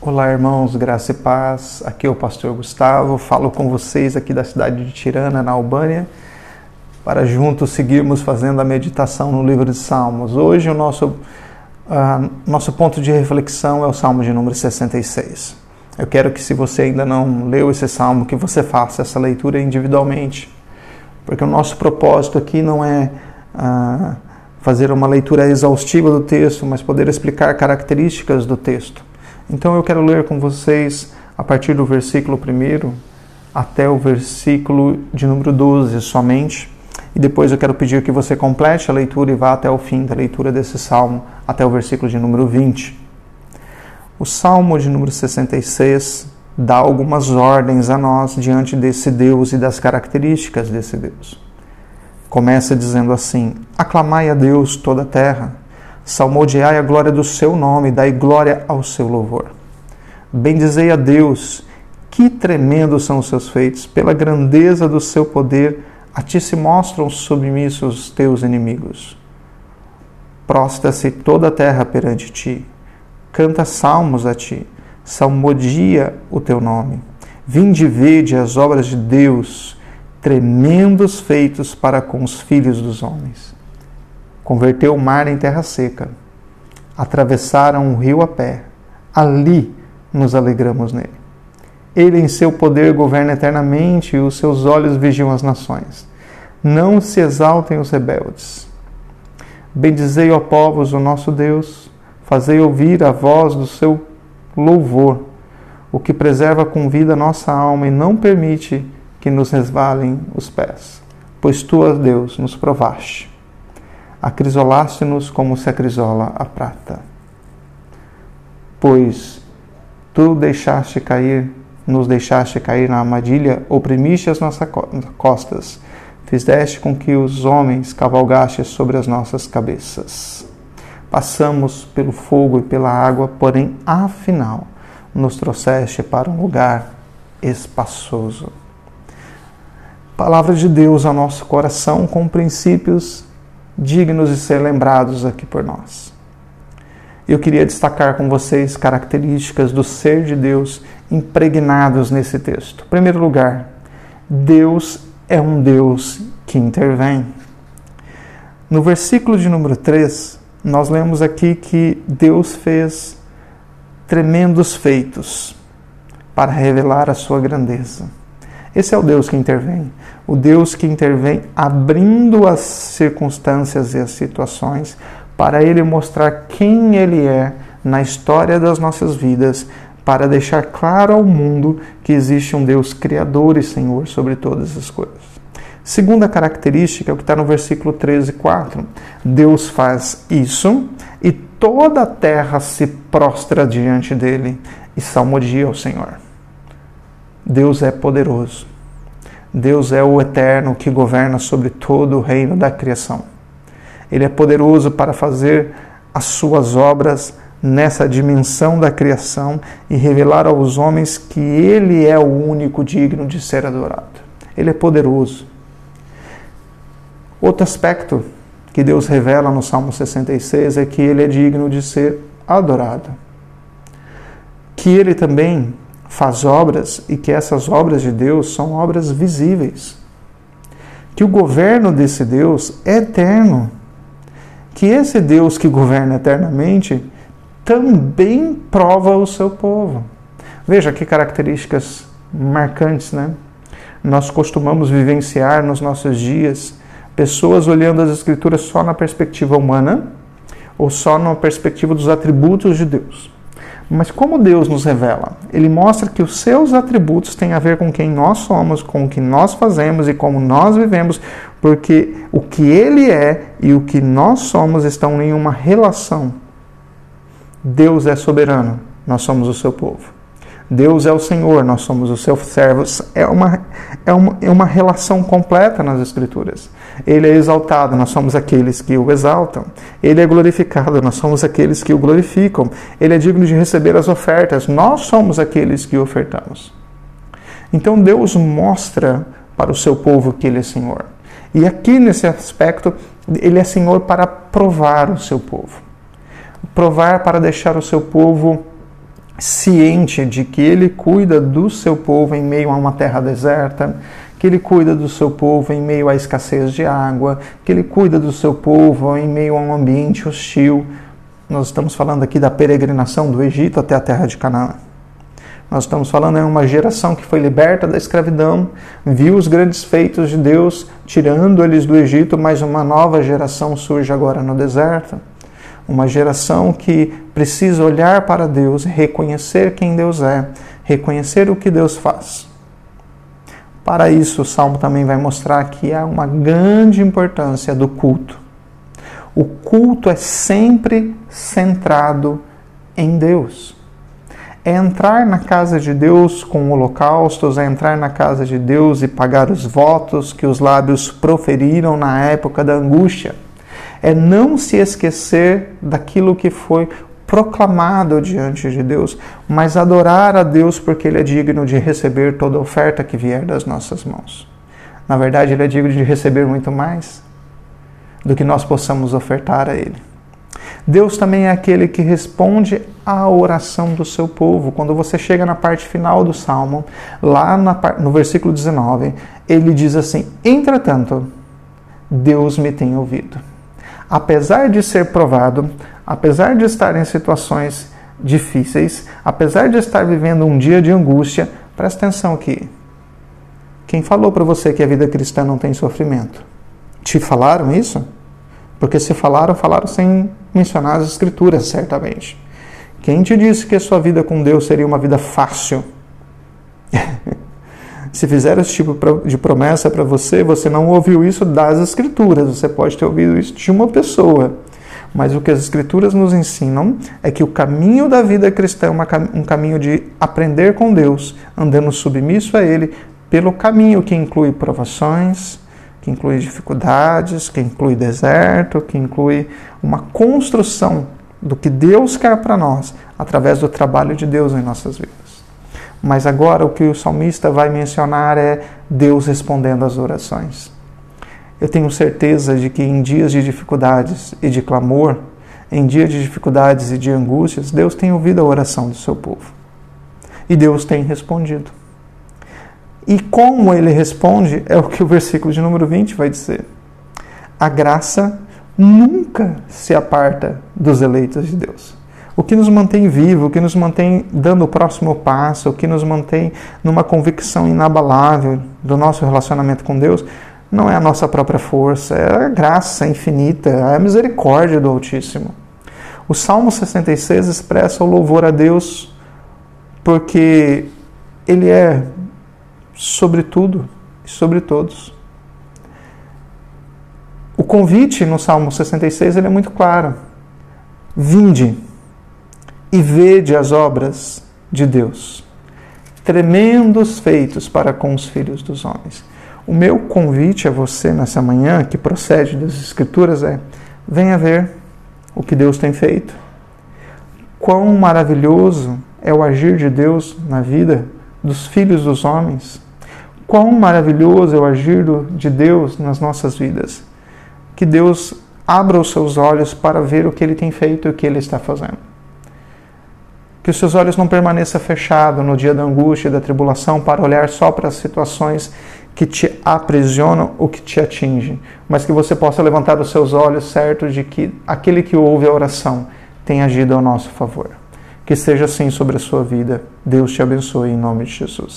Olá, irmãos, graça e paz. Aqui é o pastor Gustavo. Falo com vocês aqui da cidade de Tirana, na Albânia, para juntos seguirmos fazendo a meditação no livro de Salmos. Hoje, o nosso, uh, nosso ponto de reflexão é o Salmo de número 66. Eu quero que, se você ainda não leu esse salmo, que você faça essa leitura individualmente, porque o nosso propósito aqui não é. Uh, fazer uma leitura exaustiva do texto, mas poder explicar características do texto. Então eu quero ler com vocês a partir do versículo 1 até o versículo de número 12 somente. E depois eu quero pedir que você complete a leitura e vá até o fim da leitura desse salmo, até o versículo de número 20. O salmo de número 66 dá algumas ordens a nós diante desse Deus e das características desse Deus. Começa dizendo assim: Aclamai a Deus toda a terra Salmodiai a glória do seu nome, dai glória ao seu louvor. Bendizei a Deus, que tremendos são os seus feitos, pela grandeza do seu poder, a ti se mostram submissos os teus inimigos. Prosta-se toda a terra perante ti, canta salmos a ti, salmodia o teu nome. Vinde e vede as obras de Deus, tremendos feitos para com os filhos dos homens converteu o mar em terra seca. Atravessaram um rio a pé. Ali nos alegramos nele. Ele, em seu poder, governa eternamente e os seus olhos vigiam as nações. Não se exaltem os rebeldes. Bendizei, ó povos, o nosso Deus. Fazei ouvir a voz do seu louvor, o que preserva com vida nossa alma e não permite que nos resvalem os pés. Pois tu, ó Deus, nos provaste acrisolaste-nos como se acrisola a prata. Pois tu deixaste cair, nos deixaste cair na armadilha, oprimiste as nossas costas, fizeste com que os homens cavalgassem sobre as nossas cabeças. Passamos pelo fogo e pela água, porém, afinal, nos trouxeste para um lugar espaçoso. Palavra de Deus ao nosso coração com princípios dignos de ser lembrados aqui por nós. Eu queria destacar com vocês características do ser de Deus impregnados nesse texto. Em primeiro lugar, Deus é um Deus que intervém. No versículo de número 3, nós lemos aqui que Deus fez tremendos feitos para revelar a sua grandeza. Esse é o Deus que intervém. O Deus que intervém abrindo as circunstâncias e as situações para ele mostrar quem ele é na história das nossas vidas, para deixar claro ao mundo que existe um Deus criador e Senhor sobre todas as coisas. Segunda característica é o que está no versículo 13, 4. Deus faz isso e toda a terra se prostra diante dele e salmodia ao Senhor. Deus é poderoso. Deus é o eterno que governa sobre todo o reino da criação. Ele é poderoso para fazer as suas obras nessa dimensão da criação e revelar aos homens que Ele é o único digno de ser adorado. Ele é poderoso. Outro aspecto que Deus revela no Salmo 66 é que Ele é digno de ser adorado. Que Ele também faz obras e que essas obras de Deus são obras visíveis. Que o governo desse Deus é eterno. Que esse Deus que governa eternamente também prova o seu povo. Veja que características marcantes, né? Nós costumamos vivenciar nos nossos dias pessoas olhando as Escrituras só na perspectiva humana ou só na perspectiva dos atributos de Deus. Mas como Deus nos revela? Ele mostra que os seus atributos têm a ver com quem nós somos, com o que nós fazemos e como nós vivemos, porque o que ele é e o que nós somos estão em uma relação. Deus é soberano, nós somos o seu povo. Deus é o Senhor, nós somos os seus servos. É uma, é uma, é uma relação completa nas Escrituras. Ele é exaltado, nós somos aqueles que o exaltam. Ele é glorificado, nós somos aqueles que o glorificam. Ele é digno de receber as ofertas, nós somos aqueles que ofertamos. Então Deus mostra para o seu povo que Ele é Senhor. E aqui nesse aspecto, Ele é Senhor para provar o seu povo. Provar para deixar o seu povo ciente de que Ele cuida do seu povo em meio a uma terra deserta, que Ele cuida do seu povo em meio à escassez de água, que Ele cuida do seu povo em meio a um ambiente hostil. Nós estamos falando aqui da peregrinação do Egito até a terra de Canaã. Nós estamos falando em uma geração que foi liberta da escravidão, viu os grandes feitos de Deus, tirando eles do Egito, mas uma nova geração surge agora no deserto. Uma geração que precisa olhar para Deus, reconhecer quem Deus é, reconhecer o que Deus faz. Para isso, o Salmo também vai mostrar que há uma grande importância do culto. O culto é sempre centrado em Deus. É entrar na casa de Deus com holocaustos, é entrar na casa de Deus e pagar os votos que os lábios proferiram na época da angústia é não se esquecer daquilo que foi proclamado diante de Deus, mas adorar a Deus porque Ele é digno de receber toda oferta que vier das nossas mãos. Na verdade, Ele é digno de receber muito mais do que nós possamos ofertar a Ele. Deus também é aquele que responde à oração do seu povo. Quando você chega na parte final do salmo, lá no versículo 19, ele diz assim: Entretanto, Deus me tem ouvido apesar de ser provado, apesar de estar em situações difíceis, apesar de estar vivendo um dia de angústia, presta atenção aqui. Quem falou para você que a vida cristã não tem sofrimento? Te falaram isso? Porque se falaram, falaram sem mencionar as escrituras, certamente. Quem te disse que a sua vida com Deus seria uma vida fácil? Se fizeram esse tipo de promessa para você, você não ouviu isso das Escrituras, você pode ter ouvido isso de uma pessoa. Mas o que as Escrituras nos ensinam é que o caminho da vida cristã é um caminho de aprender com Deus, andando submisso a Ele, pelo caminho que inclui provações, que inclui dificuldades, que inclui deserto, que inclui uma construção do que Deus quer para nós através do trabalho de Deus em nossas vidas. Mas agora o que o salmista vai mencionar é Deus respondendo às orações. Eu tenho certeza de que em dias de dificuldades e de clamor, em dias de dificuldades e de angústias, Deus tem ouvido a oração do seu povo. E Deus tem respondido. E como ele responde é o que o versículo de número 20 vai dizer. A graça nunca se aparta dos eleitos de Deus. O que nos mantém vivo, o que nos mantém dando o próximo passo, o que nos mantém numa convicção inabalável do nosso relacionamento com Deus, não é a nossa própria força, é a graça infinita, é a misericórdia do Altíssimo. O Salmo 66 expressa o louvor a Deus porque Ele é sobre tudo e sobre todos. O convite no Salmo 66 ele é muito claro. Vinde, e vede as obras de Deus. Tremendos feitos para com os filhos dos homens. O meu convite a você nessa manhã, que procede das Escrituras, é: venha ver o que Deus tem feito. Quão maravilhoso é o agir de Deus na vida dos filhos dos homens. Quão maravilhoso é o agir de Deus nas nossas vidas. Que Deus abra os seus olhos para ver o que Ele tem feito e o que Ele está fazendo. Que os seus olhos não permaneçam fechados no dia da angústia e da tribulação para olhar só para as situações que te aprisionam ou que te atingem, mas que você possa levantar os seus olhos certo de que aquele que ouve a oração tem agido ao nosso favor. Que seja assim sobre a sua vida. Deus te abençoe em nome de Jesus.